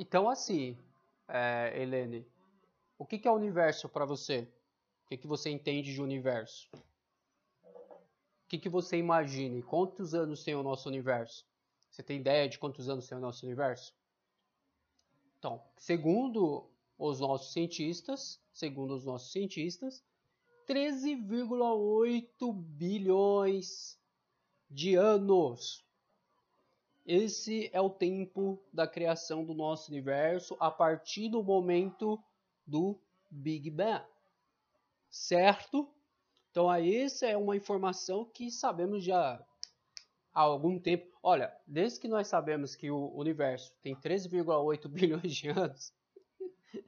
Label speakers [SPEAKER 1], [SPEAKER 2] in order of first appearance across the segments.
[SPEAKER 1] Então, assim, é, Helene, o que, que é o universo para você? O que, que você entende de universo? O que, que você imagina? Quantos anos tem o nosso universo? Você tem ideia de quantos anos tem o nosso universo? Então, segundo os nossos cientistas, segundo os nossos cientistas, 13,8 bilhões de anos. Esse é o tempo da criação do nosso universo a partir do momento do Big Bang. Certo? Então, aí, essa é uma informação que sabemos já há algum tempo. Olha, desde que nós sabemos que o universo tem 13,8 bilhões de anos,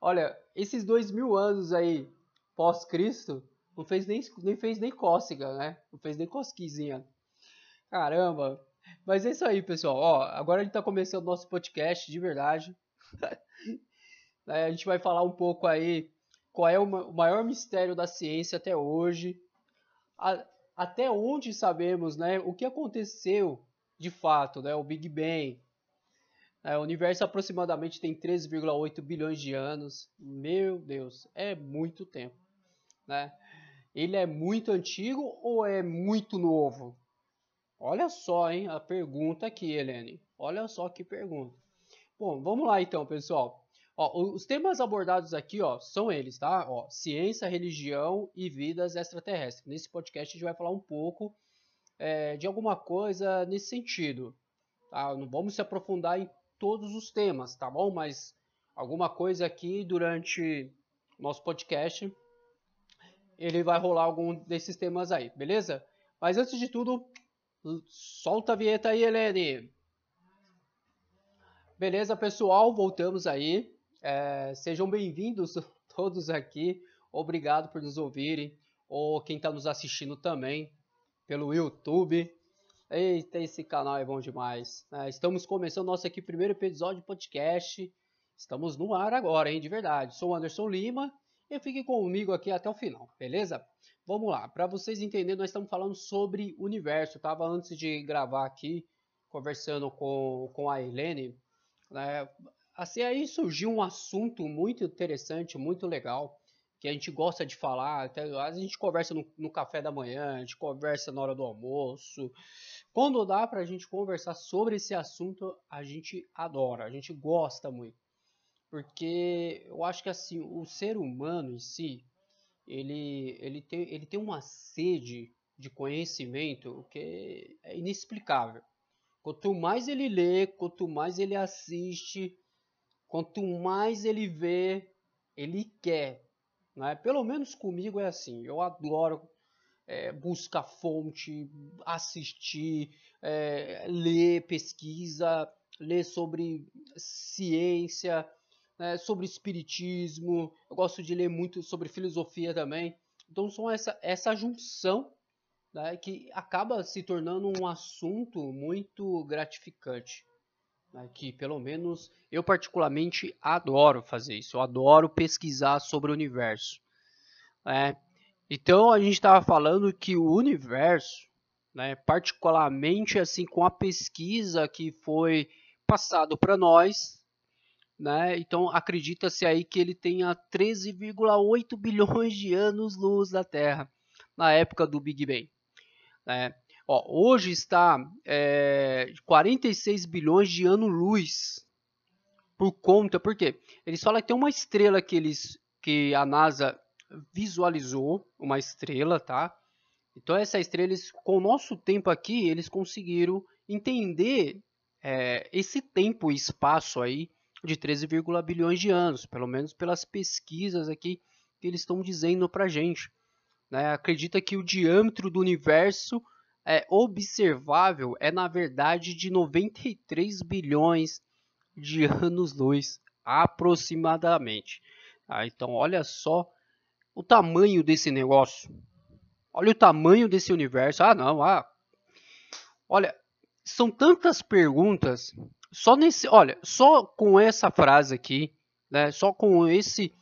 [SPEAKER 1] olha, esses dois mil anos aí pós-Cristo, não fez nem, nem fez nem cócega, né? Não fez nem cosquizinha. Caramba! Mas é isso aí, pessoal. Ó, agora a gente está começando o nosso podcast de verdade. a gente vai falar um pouco aí qual é o maior mistério da ciência até hoje. A, até onde sabemos, né? O que aconteceu de fato, né? O Big Bang. É, o universo aproximadamente tem 13,8 bilhões de anos. Meu Deus, é muito tempo né? Ele é muito antigo ou é muito novo? Olha só, hein, a pergunta aqui, Helene. Olha só que pergunta. Bom, vamos lá então, pessoal. Ó, os temas abordados aqui, ó, são eles, tá? Ó, ciência, religião e vidas extraterrestres. Nesse podcast a gente vai falar um pouco é, de alguma coisa nesse sentido. Tá? Não vamos se aprofundar em todos os temas, tá bom? Mas alguma coisa aqui durante nosso podcast ele vai rolar algum desses temas aí, beleza? Mas antes de tudo, solta a vinheta aí, Helene. Beleza, pessoal, voltamos aí. É, sejam bem-vindos todos aqui. Obrigado por nos ouvirem. Ou quem está nos assistindo também pelo YouTube. Eita, esse canal é bom demais. É, estamos começando nosso aqui primeiro episódio de podcast. Estamos no ar agora, hein? De verdade. Sou o Anderson Lima e fique comigo aqui até o final, beleza? Vamos lá, para vocês entenderem, nós estamos falando sobre universo. Tava antes de gravar aqui, conversando com, com a Helene, né? Assim, aí surgiu um assunto muito interessante, muito legal, que a gente gosta de falar. Até, a gente conversa no, no café da manhã, a gente conversa na hora do almoço. Quando dá para a gente conversar sobre esse assunto, a gente adora, a gente gosta muito porque eu acho que assim o ser humano em si ele, ele, tem, ele tem uma sede de conhecimento que é inexplicável. Quanto mais ele lê, quanto mais ele assiste, quanto mais ele vê, ele quer. Né? Pelo menos comigo é assim. Eu adoro é, buscar fonte, assistir, é, ler, pesquisa, ler sobre ciência, né, sobre espiritismo, eu gosto de ler muito sobre filosofia também. Então são essa, essa junção né, que acaba se tornando um assunto muito gratificante. Né, que pelo menos eu particularmente adoro fazer isso. Eu adoro pesquisar sobre o universo. Né? Então a gente estava falando que o universo, né, particularmente assim com a pesquisa que foi passado para nós né? Então acredita-se aí que ele tenha 13,8 bilhões de anos-luz da Terra na época do Big Bang. Né? Ó, hoje está é, 46 bilhões de anos-luz por conta, porque eles falam que tem uma estrela que eles que a NASA visualizou, uma estrela, tá? Então essa estrela, eles, com o nosso tempo aqui, eles conseguiram entender é, esse tempo e espaço aí de 13, bilhões de anos, pelo menos pelas pesquisas aqui que eles estão dizendo para gente. Né? Acredita que o diâmetro do universo é observável é na verdade de 93 bilhões de anos-luz, aproximadamente. Ah, então, olha só o tamanho desse negócio. Olha o tamanho desse universo. Ah, não, ah. Olha, são tantas perguntas só nesse, olha, só com essa frase aqui, né? Só com esse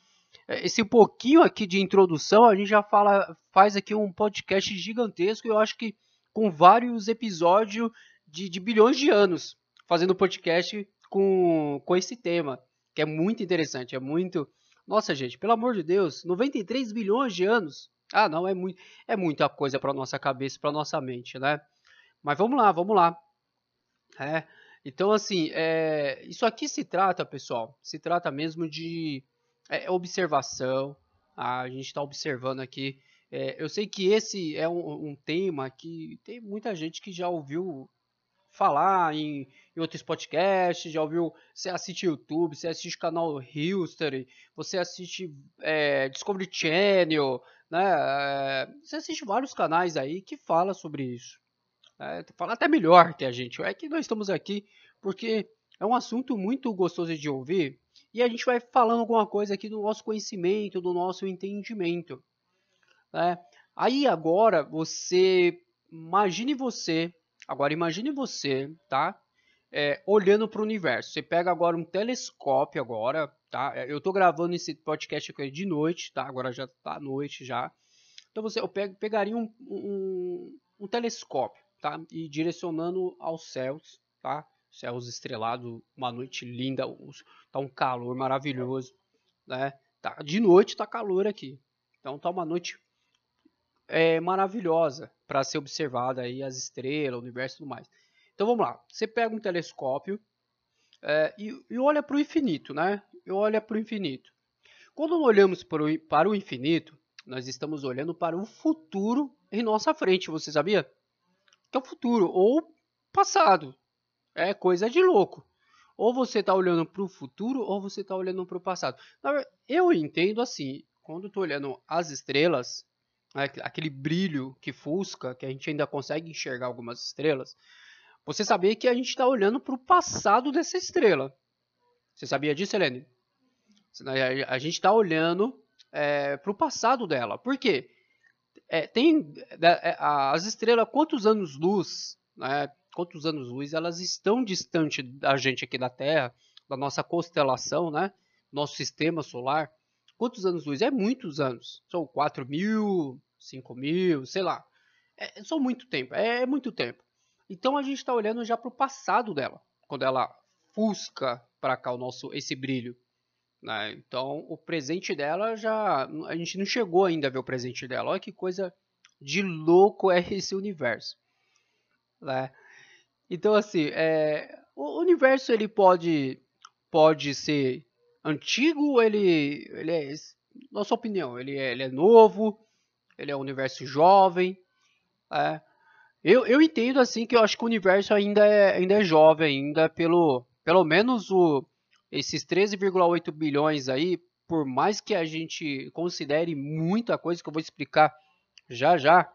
[SPEAKER 1] esse pouquinho aqui de introdução, a gente já fala, faz aqui um podcast gigantesco. Eu acho que com vários episódios de, de bilhões de anos fazendo podcast com, com esse tema, que é muito interessante, é muito... Nossa, gente, pelo amor de Deus, 93 bilhões de anos. Ah, não, é, muito, é muita coisa para nossa cabeça, para nossa mente, né? Mas vamos lá, vamos lá. É, então, assim, é, isso aqui se trata, pessoal, se trata mesmo de é, observação. A gente está observando aqui. É, eu sei que esse é um, um, tema que tem muita gente que já ouviu falar em, em outros podcasts, já ouviu. Você assiste YouTube, você assiste canal History, você assiste é, Discovery Channel, né? Você assiste vários canais aí que fala sobre isso. É, fala até melhor que a gente. É que nós estamos aqui porque é um assunto muito gostoso de ouvir e a gente vai falando alguma coisa aqui do nosso conhecimento, do nosso entendimento. Né? Aí agora você imagine você, agora imagine você, tá? É, olhando para o universo. Você pega agora um telescópio agora, tá? Eu estou gravando esse podcast aqui de noite, tá? Agora já está noite já. Então você, eu pegaria um, um, um telescópio, tá? E direcionando aos céus, tá? Céus estrelados, uma noite linda, tá um calor maravilhoso, né? Tá, de noite tá calor aqui. Então tá uma noite é, maravilhosa para ser observada aí as estrelas, o universo e tudo mais. Então vamos lá. Você pega um telescópio é, e, e, olha para o infinito, né? E olha para o infinito. Quando olhamos para o, para o infinito, nós estamos olhando para o futuro em nossa frente, você sabia? Que é o futuro ou passado. É coisa de louco. Ou você está olhando para o futuro ou você está olhando para o passado. Eu entendo assim, quando estou olhando as estrelas, né, aquele brilho que fusca, que a gente ainda consegue enxergar algumas estrelas, você sabia que a gente está olhando para o passado dessa estrela. Você sabia disso, Helene? A gente está olhando é, para o passado dela. Por quê? É, tem é, as estrelas, quantos anos-luz, né, quantos anos-luz elas estão distante da gente aqui da Terra, da nossa constelação, né, nosso sistema solar. Quantos anos-luz? É muitos anos. São 4 mil, 5 mil, sei lá. É, são muito tempo, é, é muito tempo. Então a gente está olhando já para o passado dela, quando ela fusca para cá o nosso esse brilho. Né? Então, o presente dela já. A gente não chegou ainda a ver o presente dela. Olha que coisa de louco é esse universo. Né? Então, assim, é, o universo ele pode, pode ser antigo, ele, ele é. Nossa opinião, ele é, ele é novo, ele é um universo jovem. É. Eu, eu entendo assim que eu acho que o universo ainda é, ainda é jovem, ainda pelo, pelo menos o, esses 13,8 bilhões aí, por mais que a gente considere muita coisa que eu vou explicar já já,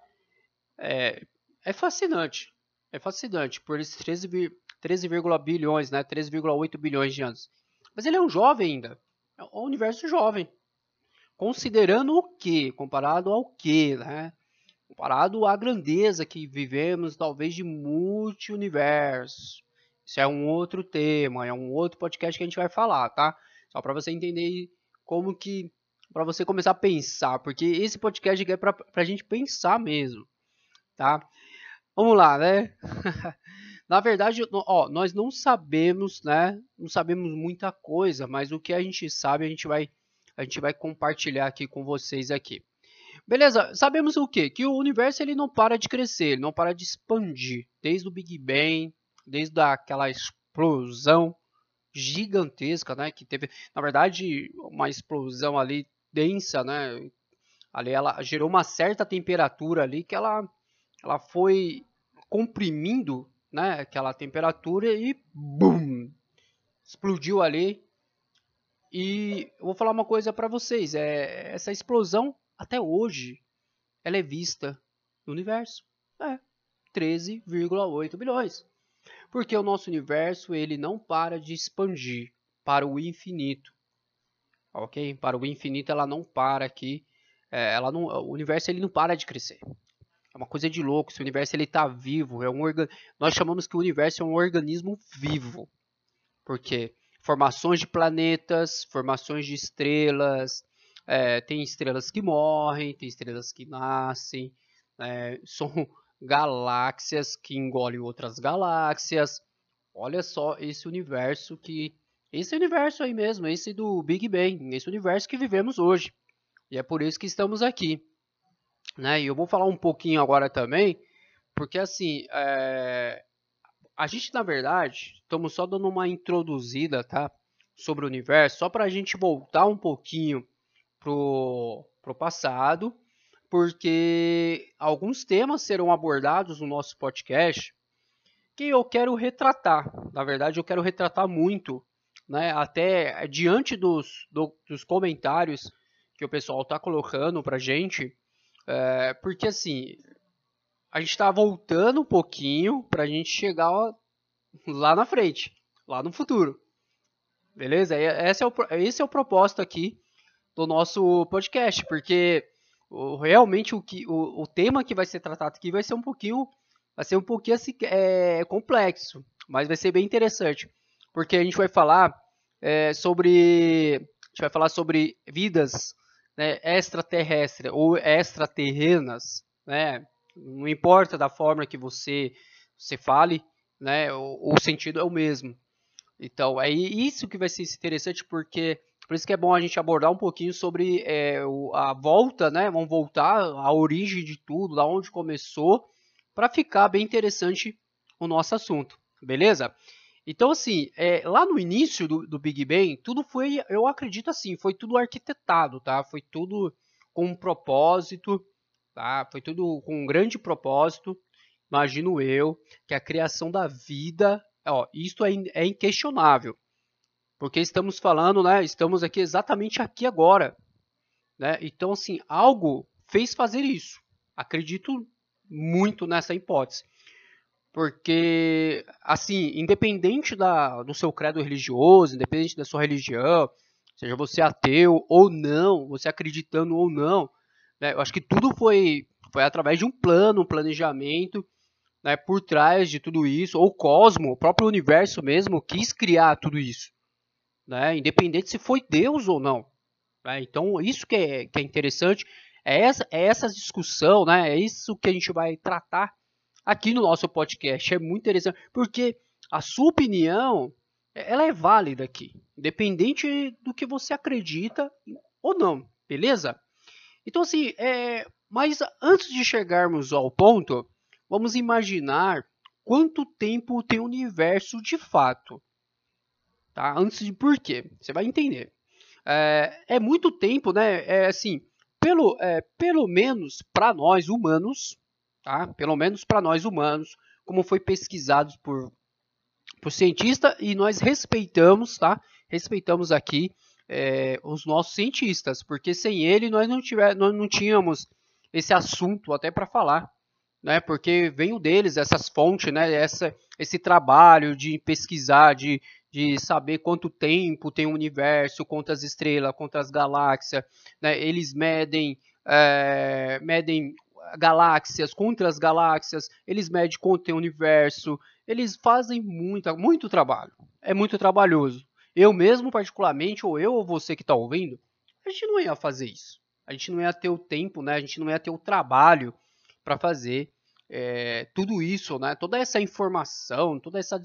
[SPEAKER 1] é, é fascinante. É fascinante por esses 13, 13, bilhões, né? 13,8 bilhões de anos. Mas ele é um jovem ainda. É um universo jovem. Considerando o que? Comparado ao que, né? Comparado à grandeza que vivemos, talvez, de multi-universo. Isso é um outro tema, é um outro podcast que a gente vai falar, tá? Só para você entender como que para você começar a pensar, porque esse podcast é para a gente pensar mesmo, tá? Vamos lá, né? Na verdade, ó, nós não sabemos, né? Não sabemos muita coisa, mas o que a gente sabe, a gente vai, a gente vai compartilhar aqui com vocês aqui. Beleza? Sabemos o quê? Que o universo ele não para de crescer, ele não para de expandir, desde o Big Bang, desde aquela explosão gigantesca, né, que teve, na verdade, uma explosão ali densa, né? Ali ela gerou uma certa temperatura ali que ela ela foi comprimindo, né, aquela temperatura e bum, explodiu ali. E eu vou falar uma coisa para vocês, é essa explosão até hoje ela é vista no universo. É, 13,8 bilhões. Porque o nosso universo ele não para de expandir para o infinito. Ok? Para o infinito ela não para aqui. É, ela não, o universo ele não para de crescer. É uma coisa de louco. Esse universo ele está vivo. É um organ... Nós chamamos que o universo é um organismo vivo. Porque formações de planetas, formações de estrelas, é, tem estrelas que morrem, tem estrelas que nascem, é, são galáxias que engolem outras galáxias, Olha só esse universo que esse universo aí mesmo, esse do Big Bang, esse universo que vivemos hoje. E é por isso que estamos aqui. Né? E eu vou falar um pouquinho agora também, porque assim, é... a gente na verdade, estamos só dando uma introduzida, tá? Sobre o universo, só para a gente voltar um pouquinho pro, pro passado, porque alguns temas serão abordados no nosso podcast que eu quero retratar. Na verdade, eu quero retratar muito, né? Até diante dos, do, dos comentários que o pessoal está colocando para gente, é, porque assim, a gente está voltando um pouquinho para a gente chegar lá na frente, lá no futuro. Beleza? Esse é, o, esse é o propósito aqui do nosso podcast, porque o, realmente o, que, o, o tema que vai ser tratado aqui vai ser um pouquinho, vai ser um pouquinho assim, é, complexo, mas vai ser bem interessante, porque a gente vai falar é, sobre, a gente vai falar sobre vidas né, extraterrestres ou extraterrenas, né? Não importa da forma que você você fale, né? O, o sentido é o mesmo. Então é isso que vai ser interessante porque por isso que é bom a gente abordar um pouquinho sobre é, a volta, né? Vamos voltar à origem de tudo, da onde começou, para ficar bem interessante o nosso assunto, beleza? Então, assim, é, lá no início do, do, Big Bang, tudo foi, eu acredito assim, foi tudo arquitetado, tá? Foi tudo com um propósito, tá? Foi tudo com um grande propósito, imagino eu, que a criação da vida, ó, isto é, é inquestionável, porque estamos falando, né? Estamos aqui exatamente aqui agora, né? Então, assim, algo fez fazer isso. Acredito muito nessa hipótese. Porque, assim, independente da, do seu credo religioso, independente da sua religião, seja você ateu ou não, você acreditando ou não, né, eu acho que tudo foi, foi através de um plano, um planejamento, né, por trás de tudo isso, ou o cosmo, o próprio universo mesmo, quis criar tudo isso. Né, independente se foi Deus ou não. Né, então, isso que é, que é interessante, é essa, é essa discussão, né, é isso que a gente vai tratar aqui no nosso podcast. É muito interessante, porque a sua opinião ela é válida aqui, independente do que você acredita ou não, beleza? Então assim, é, mas antes de chegarmos ao ponto, vamos imaginar quanto tempo tem o universo de fato. Tá? Antes de por quê? Você vai entender. É, é muito tempo, né? É assim, pelo, é, pelo menos para nós humanos, tá? pelo menos para nós humanos, como foi pesquisado por, por cientista, e nós respeitamos, tá? respeitamos aqui é, os nossos cientistas, porque sem ele nós não, tiver, nós não tínhamos esse assunto até para falar, né? porque veio deles essas fontes, né? Essa, esse trabalho de pesquisar, de, de saber quanto tempo tem o universo, quantas estrelas, quantas galáxias, né? eles medem, é, medem galáxias contra as galáxias, eles medem quanto tem o universo, eles fazem muita, muito trabalho. É muito trabalhoso. Eu mesmo, particularmente, ou eu ou você que está ouvindo, a gente não ia fazer isso. A gente não ia ter o tempo, né? A gente não ia ter o trabalho para fazer é, tudo isso, né? Toda essa informação, todas essa,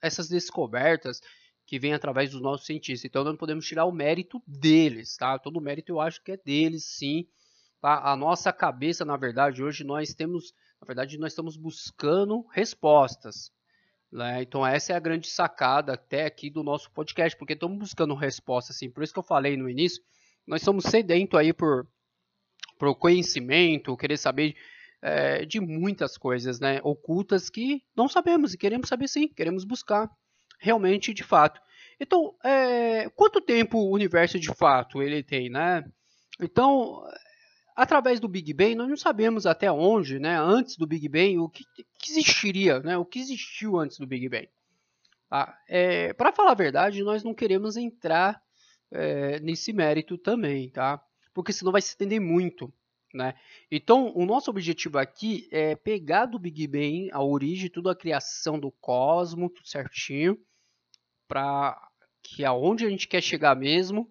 [SPEAKER 1] essas descobertas que vem através dos nossos cientistas. Então, não podemos tirar o mérito deles, tá? Todo o mérito eu acho que é deles, sim. Tá? A nossa cabeça, na verdade, hoje nós temos, na verdade, nós estamos buscando respostas. Né? Então essa é a grande sacada até aqui do nosso podcast, porque estamos buscando respostas, assim. Por isso que eu falei no início, nós somos sedentos aí por, por conhecimento, querer saber é, de muitas coisas, né, ocultas que não sabemos e queremos saber sim, queremos buscar realmente de fato. Então, é, quanto tempo o universo de fato ele tem, né? Então, através do Big Bang, nós não sabemos até onde, né, antes do Big Bang, o que, que existiria, né, o que existiu antes do Big Bang. Ah, é, Para falar a verdade, nós não queremos entrar é, nesse mérito também, tá? Porque senão vai se estender muito. Né? Então, o nosso objetivo aqui é pegar do Big Bang a origem, toda a criação do cosmos, tudo certinho, para que aonde a gente quer chegar mesmo,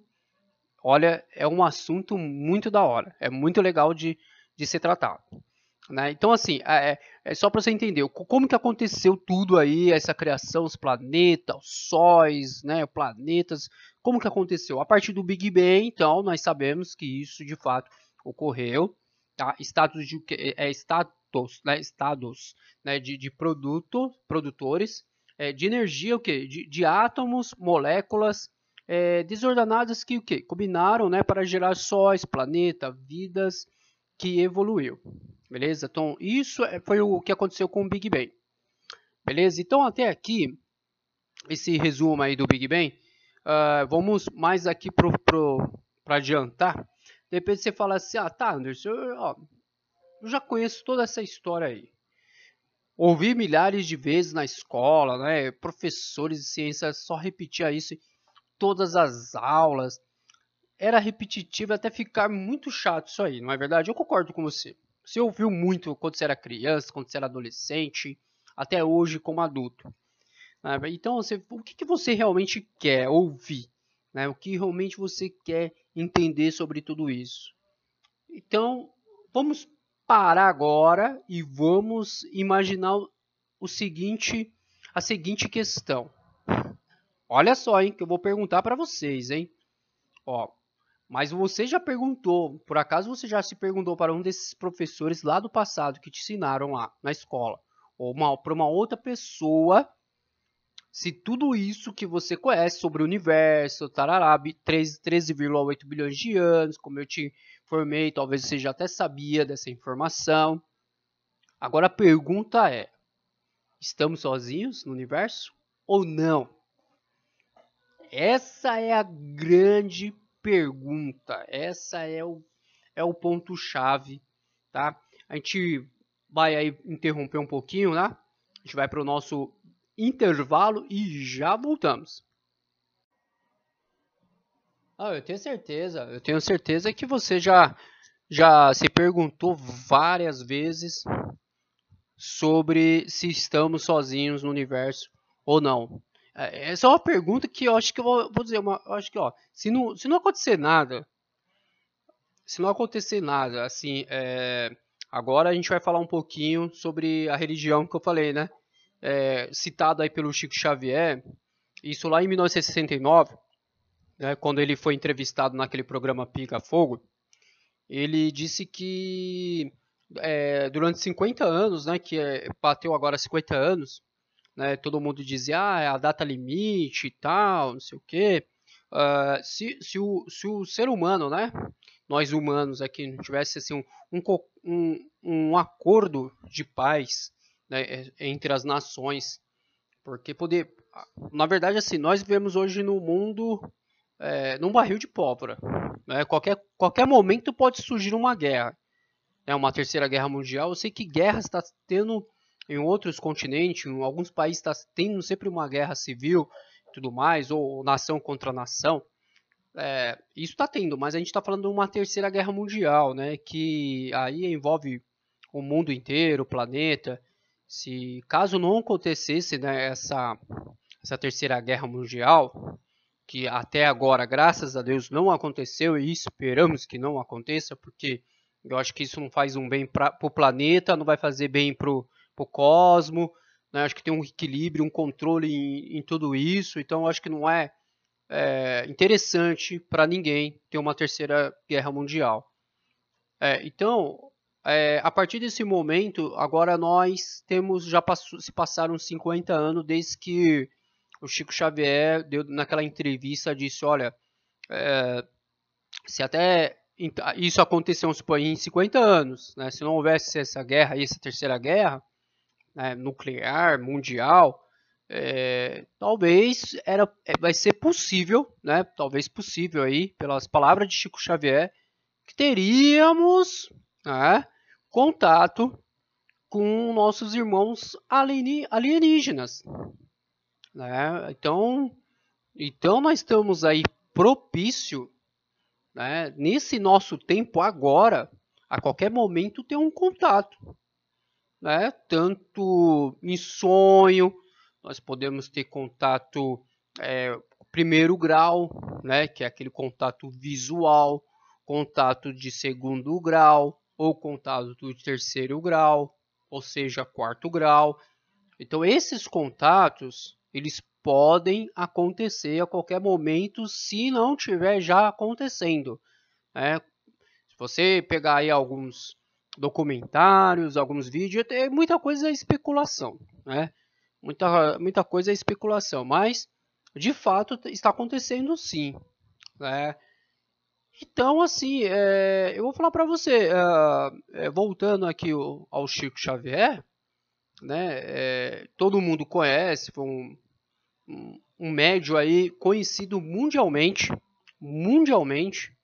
[SPEAKER 1] olha, é um assunto muito da hora. É muito legal de, de ser tratado. Né? Então, assim, é, é, é só para você entender como que aconteceu tudo aí, essa criação, os planetas, os sóis, né, planetas, como que aconteceu? A partir do Big Bang, então, nós sabemos que isso de fato ocorreu. Tá? Estados de é, status, né, estados né, de, de produto, produtores é, de energia, o que? De, de átomos, moléculas é, desordenadas que o que? Combinaram né, para gerar sóis, planeta, vidas que evoluiu. Beleza? Então, isso é, foi o que aconteceu com o Big Bang. Beleza? Então, até aqui, esse resumo aí do Big Bang, uh, vamos mais aqui para adiantar. De repente você fala assim, ah, tá, Anderson, eu, ó, eu já conheço toda essa história aí. Ouvi milhares de vezes na escola, né? Professores de ciência só repetia isso em todas as aulas. Era repetitivo até ficar muito chato isso aí, não é verdade? Eu concordo com você. Você ouviu muito quando você era criança, quando você era adolescente, até hoje como adulto. Né? Então, você, o que, você realmente quer ouvir? Né? O que realmente você quer entender sobre tudo isso? Então, vamos parar agora e vamos imaginar o seguinte, a seguinte questão. Olha só, hein, que eu vou perguntar para vocês, hein? Ó, mas você já perguntou, por acaso você já se perguntou para um desses professores lá do passado que te ensinaram lá na escola, ou para uma outra pessoa, se tudo isso que você conhece sobre o universo, tarará, 13,8 bilhões de anos, como eu te informei, talvez você já até sabia dessa informação. Agora a pergunta é: estamos sozinhos no universo ou não? Essa é a grande pergunta. Essa é o, é o ponto-chave, tá? A gente vai aí interromper um pouquinho, né? A gente vai para o nosso intervalo e já voltamos. Ah, eu tenho certeza, eu tenho certeza que você já, já se perguntou várias vezes sobre se estamos sozinhos no universo ou não. É, essa é uma pergunta que eu acho que eu vou, vou dizer, uma, acho que ó, se não, se não acontecer nada, se não acontecer nada, assim, é, agora a gente vai falar um pouquinho sobre a religião que eu falei, né? É, citado aí pelo Chico Xavier, isso lá em 1969, né, quando ele foi entrevistado naquele programa Pica Fogo, ele disse que é, durante 50 anos, né, que é, bateu agora 50 anos, né, todo mundo dizia, ah, é a data limite e tal, não sei o quê. Uh, se, se, o, se o ser humano, né, nós humanos aqui, tivesse assim, um, um, um acordo de paz né, entre as nações, porque poder, na verdade, assim, nós vivemos hoje no mundo é, num barril de pólvora. Né? Qualquer, qualquer momento pode surgir uma guerra. É uma terceira guerra mundial. Eu sei que guerra está tendo em outros continentes, em alguns países está tendo sempre uma guerra civil e tudo mais, ou nação contra nação. É, isso está tendo, mas a gente está falando de uma terceira guerra mundial, né, que aí envolve o mundo inteiro, o planeta. Se caso não acontecesse né, essa, essa terceira guerra mundial, que até agora, graças a Deus, não aconteceu e esperamos que não aconteça, porque eu acho que isso não faz um bem para o planeta, não vai fazer bem para o cosmo. Né? Acho que tem um equilíbrio, um controle em, em tudo isso. Então, acho que não é, é interessante para ninguém ter uma terceira guerra mundial. É, então, é, a partir desse momento, agora nós temos já passou, se passaram 50 anos desde que o Chico Xavier deu naquela entrevista disse, olha, é, se até isso aconteceu supõe, em 50 anos, né, se não houvesse essa guerra, essa terceira guerra, né, nuclear mundial, é, talvez era, é, vai ser possível, né, talvez possível aí, pelas palavras de Chico Xavier, que teríamos né, contato com nossos irmãos alienígenas. Né? Então, então nós estamos aí propício, né, nesse nosso tempo agora, a qualquer momento ter um contato né? tanto em sonho, nós podemos ter contato é, primeiro grau, né? que é aquele contato visual, contato de segundo grau, ou contato do terceiro grau, ou seja, quarto grau. Então esses contatos, eles podem acontecer a qualquer momento se não tiver já acontecendo. Né? Se você pegar aí alguns documentários, alguns vídeos, tem muita coisa é especulação, né? Muita, muita coisa é especulação, mas de fato está acontecendo sim, né? Então, assim, é, eu vou falar para você, é, é, voltando aqui ao, ao, Chico Xavier, né? É, todo mundo conhece, foi um, um, um médio aí conhecido mundialmente, mundialmente,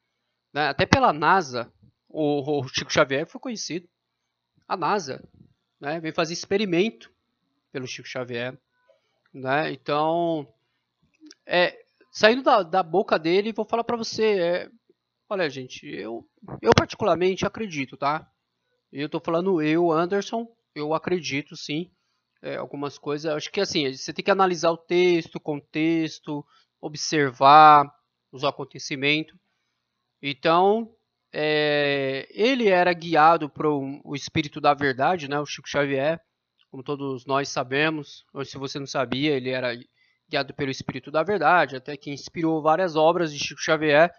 [SPEAKER 1] né? até pela NASA, o, o, Chico Xavier foi conhecido. A NASA né, veio fazer experimento pelo Chico Xavier. Né? Então, é, saindo da, da boca dele, vou falar para você. É, olha, gente, eu, eu particularmente acredito, tá? Eu tô falando eu, Anderson, eu acredito sim. É, algumas coisas. Acho que assim, você tem que analisar o texto, o contexto, observar os acontecimentos. Então, é, ele era guiado por um, o espírito da verdade, né, o Chico Xavier, como todos nós sabemos, ou se você não sabia, ele era guiado pelo espírito da verdade, até que inspirou várias obras de Chico Xavier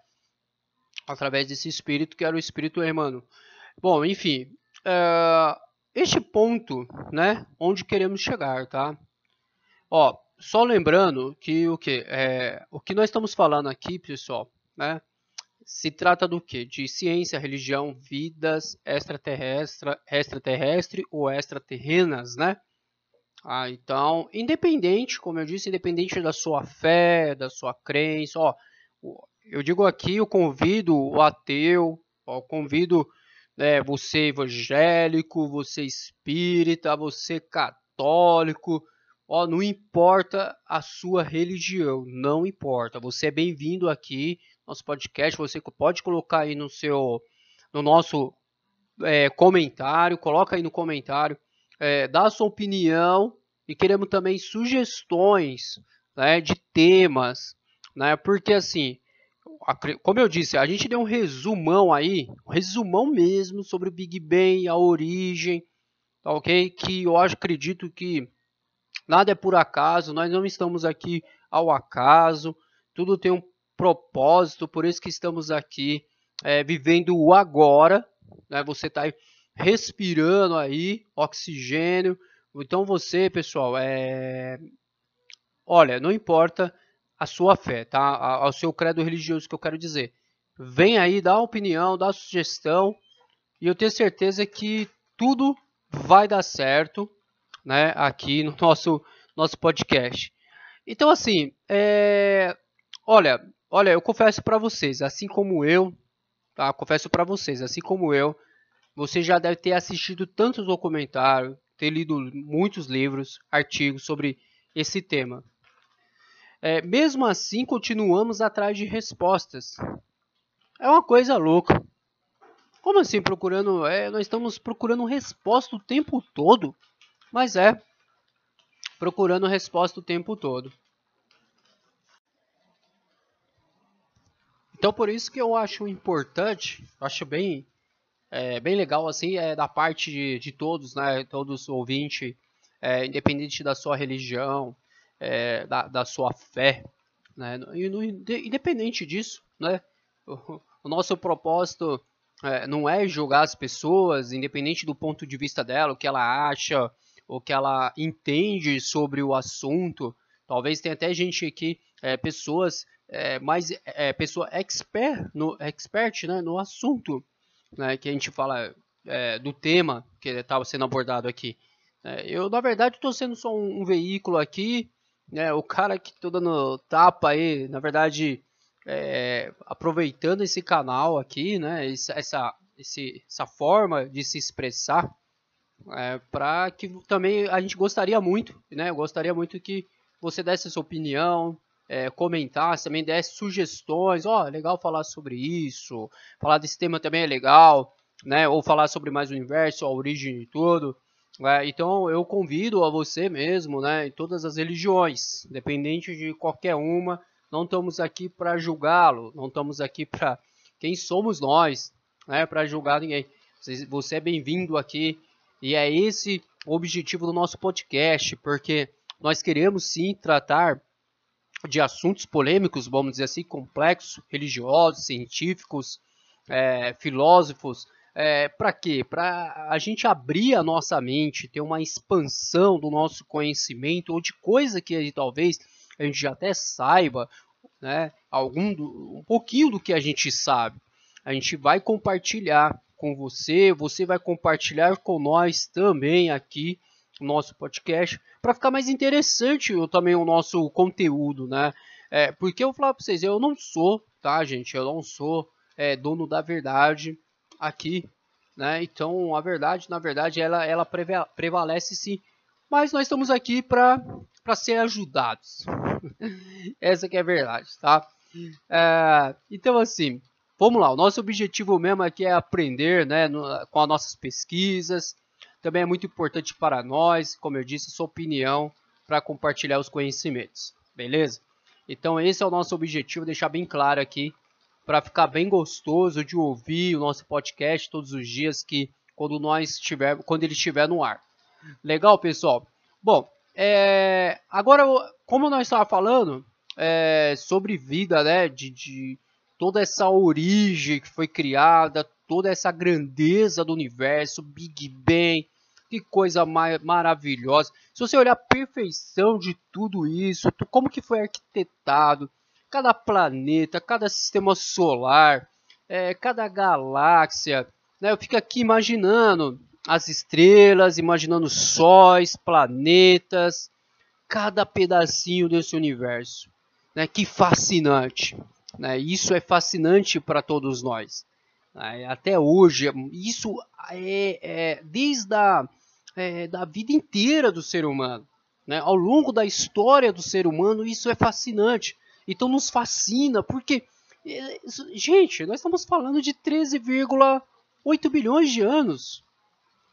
[SPEAKER 1] através desse espírito que era o espírito Emmanuel. Bom, enfim, é, este ponto, né, onde queremos chegar, tá? Ó, só lembrando que o que é, o que nós estamos falando aqui, pessoal, né? se trata do que? De ciência, religião, vidas extraterrestre, extraterrestre ou extraterrenas, né? Ah, então, independente, como eu disse, independente da sua fé, da sua crença, ó, eu digo aqui, eu convido o ateu, ó, convido né, você evangélico, você espírita, você católico, ó, não importa a sua religião, não importa, você é bem-vindo aqui nosso podcast. Você pode colocar aí no seu, no nosso é, comentário, coloca aí no comentário, é, dá a sua opinião e queremos também sugestões né, de temas, né? Porque assim, como eu disse, a gente deu um resumão aí, um resumão mesmo sobre o Big Bang, a origem, tá ok? Que eu acredito que nada é por acaso, nós não estamos aqui ao acaso, tudo tem um propósito, por isso que estamos aqui é, vivendo o agora. Né? Você está respirando aí oxigênio. Então você, pessoal, é... olha, não importa a sua fé, tá? Ao seu credo religioso que eu quero dizer. Vem aí, dá opinião, dá sugestão. E eu tenho certeza que tudo vai dar certo, né? Aqui no nosso nosso podcast. Então assim, é... olha, Olha, eu confesso para vocês, assim como eu, tá? Confesso para vocês, assim como eu, você já deve ter assistido tantos documentários, ter lido muitos livros, artigos sobre esse tema. É, mesmo assim, continuamos atrás de respostas. É uma coisa louca. Como assim procurando? É, nós estamos procurando resposta o tempo todo. Mas é, procurando resposta o tempo todo. Então por isso que eu acho importante, acho bem, é, bem legal assim, é da parte de, de todos, né, todos ouvintes, é, independente da sua religião, é, da, da sua fé, né, e no, independente disso, né, o, o nosso propósito é, não é julgar as pessoas, independente do ponto de vista dela, o que ela acha, o que ela entende sobre o assunto. Talvez tenha até gente aqui, é, pessoas é, mais é, pessoa expert no, expert, né, no assunto né, que a gente fala é, do tema que estava sendo abordado aqui. É, eu, na verdade, estou sendo só um, um, veículo aqui, né, o cara que estou dando tapa aí, na verdade, é, aproveitando esse canal aqui, né, essa, esse, essa forma de se expressar, é, para que também a gente gostaria muito, né, gostaria muito que você desse a sua opinião, é, comentar, também desse sugestões, ó, oh, legal falar sobre isso, falar desse tema também é legal, né? Ou falar sobre mais o universo, a origem de tudo. É, então eu convido a você mesmo, né? Em todas as religiões, independente de qualquer uma, não estamos aqui para julgá-lo, não estamos aqui para quem somos nós, né? Para julgar ninguém. Você é bem-vindo aqui e é esse o objetivo do nosso podcast, porque nós queremos sim tratar de assuntos polêmicos, vamos dizer assim, complexos, religiosos, científicos, é, filósofos. É, para quê? Para a gente abrir a nossa mente, ter uma expansão do nosso conhecimento ou de coisa que talvez a gente já até saiba, né? Algum do, um pouquinho do que a gente sabe. A gente vai compartilhar com você, você vai compartilhar com nós também aqui no nosso podcast para ficar mais interessante também o nosso conteúdo, né? É, porque eu vou falar para vocês, eu não sou, tá, gente? Eu não sou é, dono da verdade aqui, né? Então a verdade, na verdade, ela, ela prevalece sim, mas nós estamos aqui para ser ajudados. Essa que é a verdade, tá? É, então assim, vamos lá. O nosso objetivo mesmo aqui é aprender, né, no, com as nossas pesquisas. Também é muito importante para nós, como eu disse, sua opinião para compartilhar os conhecimentos, beleza? Então esse é o nosso objetivo, deixar bem claro aqui para ficar bem gostoso de ouvir o nosso podcast todos os dias que quando nós estiver, quando ele estiver no ar. Legal, pessoal? Bom, é, agora como nós estávamos falando é, sobre vida, né, de, de toda essa origem que foi criada, toda essa grandeza do universo, Big Bang, que coisa maravilhosa. Se você olhar a perfeição de tudo isso, como que foi arquitetado, cada planeta, cada sistema solar, é, cada galáxia. Né? Eu fico aqui imaginando as estrelas, imaginando sóis, planetas, cada pedacinho desse universo. Né? Que fascinante! Né? Isso é fascinante para todos nós. Né? Até hoje, isso é, é desde a é, da vida inteira do ser humano. Né? Ao longo da história do ser humano, isso é fascinante. Então nos fascina, porque, é, gente, nós estamos falando de 13,8 bilhões de anos.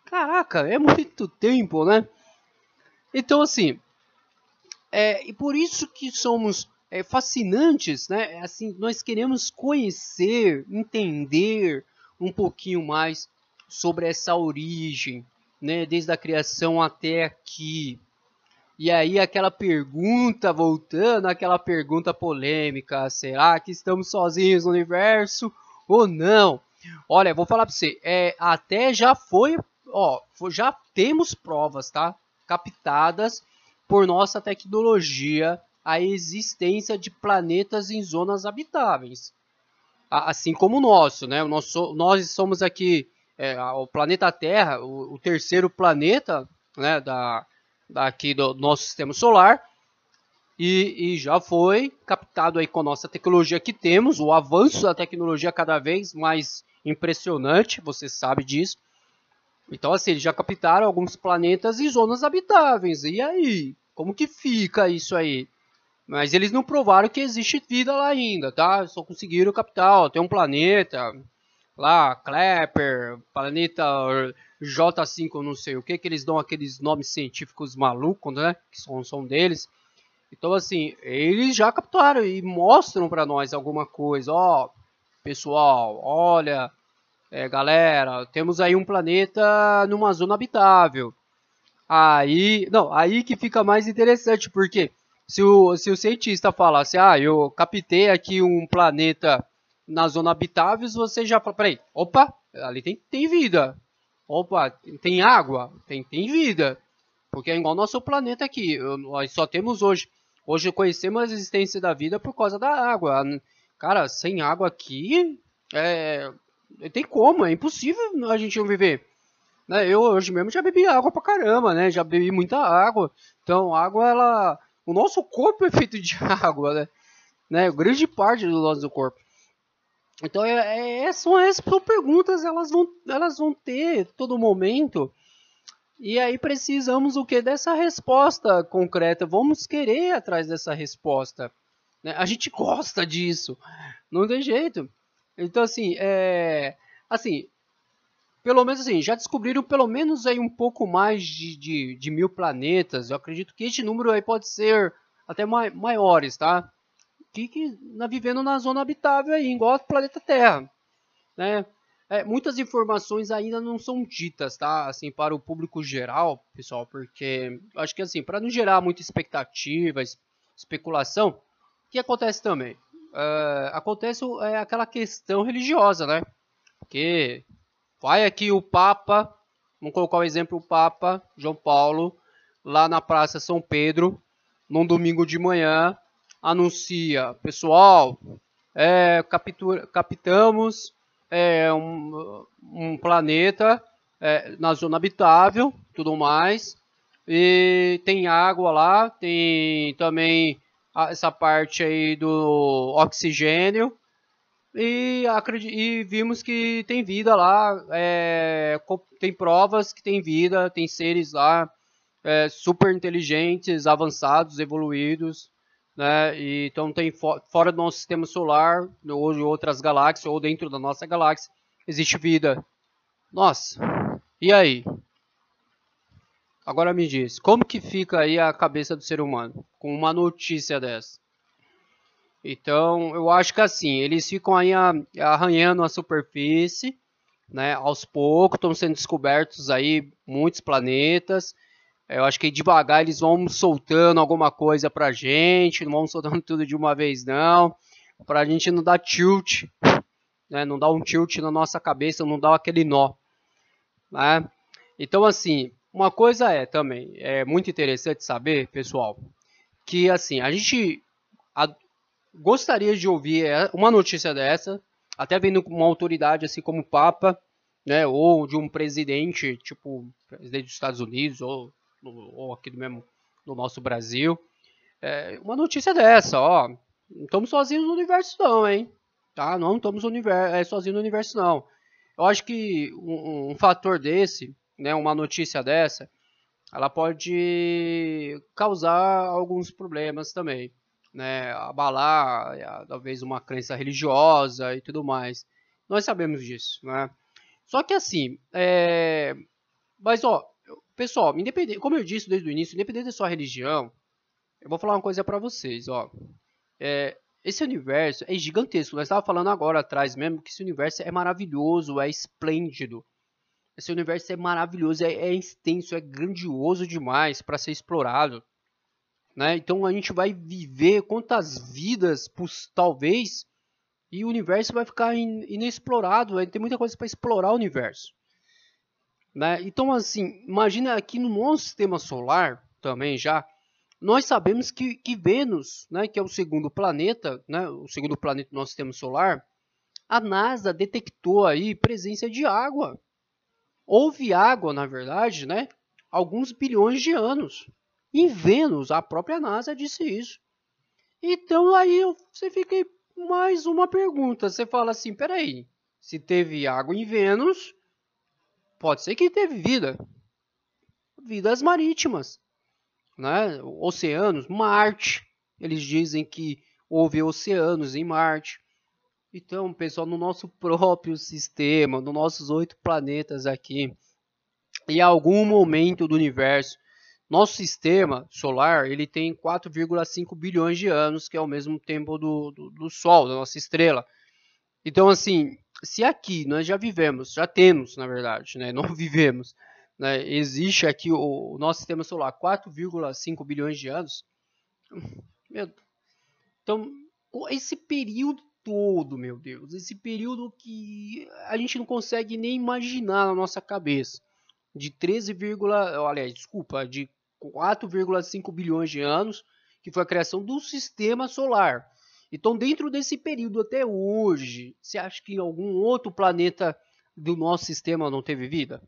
[SPEAKER 1] Caraca, é muito tempo, né? Então, assim, é, e por isso que somos é, fascinantes, né? Assim, nós queremos conhecer, entender um pouquinho mais sobre essa origem, né? Desde a criação até aqui. E aí aquela pergunta, voltando àquela pergunta polêmica, será que estamos sozinhos no universo ou não? Olha, vou falar para você, é, até já foi, ó, já temos provas, tá? Captadas por nossa tecnologia a existência de planetas em zonas habitáveis. Assim como o nosso, né? O nosso, nós somos aqui, é, o planeta Terra, o, o terceiro planeta né, da, aqui do nosso sistema solar e, e, já foi captado aí com a nossa tecnologia que temos, o avanço da tecnologia cada vez mais impressionante, você sabe disso. Então assim, eles já captaram alguns planetas e zonas habitáveis. E aí, como que fica isso aí? Mas eles não provaram que existe vida lá ainda, tá? Só conseguiram captar, ó, tem um planeta lá, Klepper, planeta J5, não sei o que, que eles dão aqueles nomes científicos malucos, né? Que são, são deles. Então, assim, eles já captaram e mostram para nós alguma coisa. Ó, pessoal, olha, é, galera, temos aí um planeta numa zona habitável. Aí, não, aí que fica mais interessante, porque se o, se o cientista falasse, ah, eu captei aqui um planeta na zona habitável, você já fala, peraí, opa, ali tem, tem vida. Opa, tem água? Tem, tem vida. Porque é igual nosso planeta aqui. Nós só temos hoje. Hoje conhecemos a existência da vida por causa da água. Cara, sem água aqui, é, tem como, é impossível a gente não viver. Né? Eu hoje mesmo já bebi água pra caramba, né? Já bebi muita água. Então, água, ela... O nosso corpo é feito de água, né? né? Grande parte do nosso corpo. Então, é, é, são perguntas, elas vão, elas vão ter todo momento. E aí precisamos o que dessa resposta concreta. Vamos querer ir atrás dessa resposta. Né? A gente gosta disso. Não tem jeito. Então, assim, é, assim, pelo menos assim, já descobriram pelo menos aí um pouco mais de, de, de mil planetas. Eu acredito que este número aí pode ser até maiores, tá? Que, que vivendo na zona habitável aí, igual o planeta Terra. Né? é, muitas informações ainda não são ditas, tá? Assim, para o público geral, pessoal, porque acho que assim, para não gerar muita expectativa, especulação, o que acontece também? Uh, acontece é, aquela questão religiosa, né? Porque vai aqui o Papa, vamos colocar o exemplo, o Papa João Paulo, lá na Praça São Pedro, num domingo de manhã, anuncia, pessoal, é, captamos é, um, um, planeta é, na zona habitável, tudo mais, e tem água lá, tem também essa parte aí do oxigênio, e, e vimos que tem vida lá, é, tem provas que tem vida, tem seres lá é, super inteligentes, avançados, evoluídos, né? Então tem fora do nosso sistema solar, ou de outras galáxias, ou dentro da nossa galáxia, existe vida. Nossa, e aí? Agora me diz, como que fica aí a cabeça do ser humano com uma notícia dessa? Então, eu acho que assim, eles ficam aí arranhando a superfície, né? Aos poucos estão sendo descobertos aí muitos planetas. Eu acho que devagar eles vão soltando alguma coisa pra gente, não vão soltando tudo de uma vez não, pra gente não dar tilt, né? Não dar um tilt na nossa cabeça, não dar aquele nó, né? Então assim, uma coisa é também, é muito interessante saber, pessoal, que assim, a gente a, gostaria de ouvir é, uma notícia dessa, até vendo uma autoridade assim como o Papa, né, ou de um presidente, tipo presidente dos Estados Unidos, ou ou aqui do mesmo no nosso Brasil. É, uma notícia dessa, ó. Não estamos sozinhos no universo não, hein? Tá? Não estamos é, sozinhos no universo não. Eu acho que um, um, fator desse, né, uma notícia dessa, ela pode causar alguns problemas também, né? Abalar é, talvez uma crença religiosa e tudo mais. Nós sabemos disso, né? Só que assim, é... mas ó, Pessoal, independente, como eu disse desde o início, independente da sua religião, eu vou falar uma coisa para vocês, ó. É, esse universo é gigantesco. Nós estávamos falando agora atrás mesmo que esse universo é maravilhoso, é esplêndido. Esse universo é maravilhoso, é, é extenso, é grandioso demais para ser explorado. Né? Então a gente vai viver quantas vidas, talvez, e o universo vai ficar inexplorado. Vai ter muita coisa para explorar o universo. Né? Então, assim, imagina aqui no nosso sistema solar também já, nós sabemos que, que Vênus, né, que é o segundo planeta, né, o segundo planeta do nosso sistema solar, a NASA detectou aí presença de água. Houve água, na verdade, né, alguns bilhões de anos. Em Vênus, a própria NASA disse isso. Então aí você fica mais uma pergunta. Você fala assim, peraí, se teve água em Vênus, Pode ser que teve vida. Vidas marítimas. Né? Oceanos, Marte. Eles dizem que houve oceanos em Marte. Então, pessoal, no nosso próprio sistema, nos nossos oito planetas aqui, em algum momento do universo, nosso sistema solar ele tem 4,5 bilhões de anos, que é o mesmo tempo do, do, do Sol, da nossa estrela. Então, assim, se aqui nós já vivemos, já temos, na verdade, né, não vivemos, né, existe aqui o, o nosso sistema solar 4,5 bilhões de anos, meu, então esse período todo, meu Deus, esse período que a gente não consegue nem imaginar na nossa cabeça, de 13, aliás, desculpa, de 4,5 bilhões de anos, que foi a criação do sistema solar. Então, dentro desse período até hoje, você acha que algum outro planeta do nosso sistema não teve vida?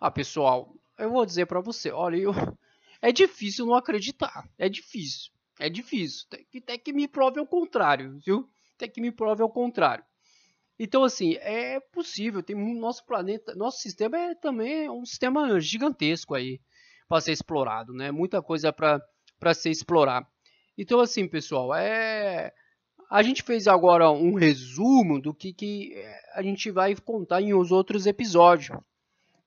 [SPEAKER 1] Ah, pessoal, eu vou dizer para você, olha, eu... é difícil não acreditar, é difícil, é difícil, tem que, tem que me prove ao contrário, viu? Tem que me prove ao contrário. Então, assim, é possível, tem nosso planeta, nosso sistema é também um sistema gigantesco aí para ser explorado, né? Muita coisa para ser explorado. Então, assim, pessoal, é... a gente fez agora um resumo do que, que é, a gente vai contar em os outros episódios.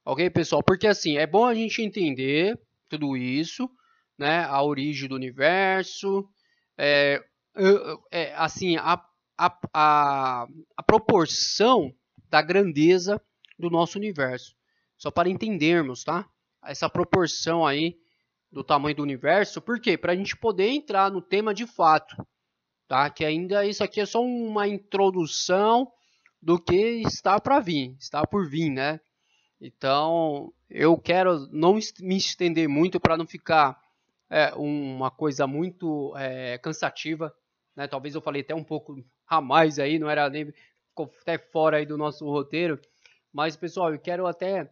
[SPEAKER 1] Ok, pessoal? Porque, assim, é bom a gente entender tudo isso, né? A origem do universo, é, é, assim, a, a, a, a proporção da grandeza do nosso universo. Só para entendermos, tá? Essa proporção aí do tamanho do universo. Por quê? Para a gente poder entrar no tema de fato, tá? Que ainda isso aqui é só uma introdução do que está para vir, está por vir, né? Então, eu quero não me estender muito para não ficar é, uma coisa muito é, cansativa, né? Talvez eu falei até um pouco a mais aí, não era nem ficou até fora aí do nosso roteiro, mas pessoal, eu quero até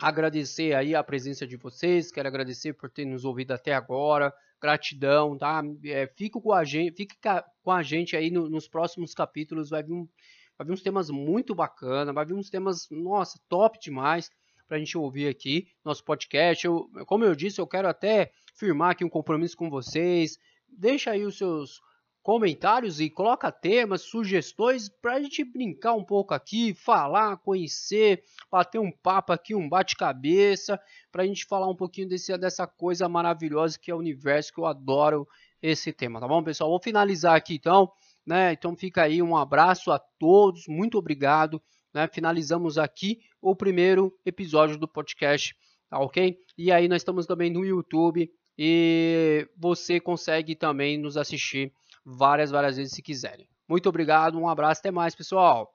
[SPEAKER 1] agradecer aí a presença de vocês, quero agradecer por ter nos ouvido até agora, gratidão, tá? É, fique com a gente, fique com a gente aí no, nos próximos capítulos, vai vir, um, vai vir uns temas muito bacana, vai vir uns temas, nossa, top demais para a gente ouvir aqui nosso podcast. Eu, como eu disse, eu quero até firmar aqui um compromisso com vocês. Deixa aí os seus comentários e coloca temas, sugestões para a gente brincar um pouco aqui, falar, conhecer, bater um papo aqui, um bate-cabeça, para a gente falar um pouquinho desse, dessa coisa maravilhosa que é o universo, que eu adoro esse tema, tá bom, pessoal? Vou finalizar aqui então, né? Então fica aí um abraço a todos, muito obrigado, né? Finalizamos aqui o primeiro episódio do podcast, tá ok? E aí nós estamos também no YouTube e você consegue também nos assistir várias, várias vezes se quiserem. Muito obrigado, um abraço, até mais, pessoal!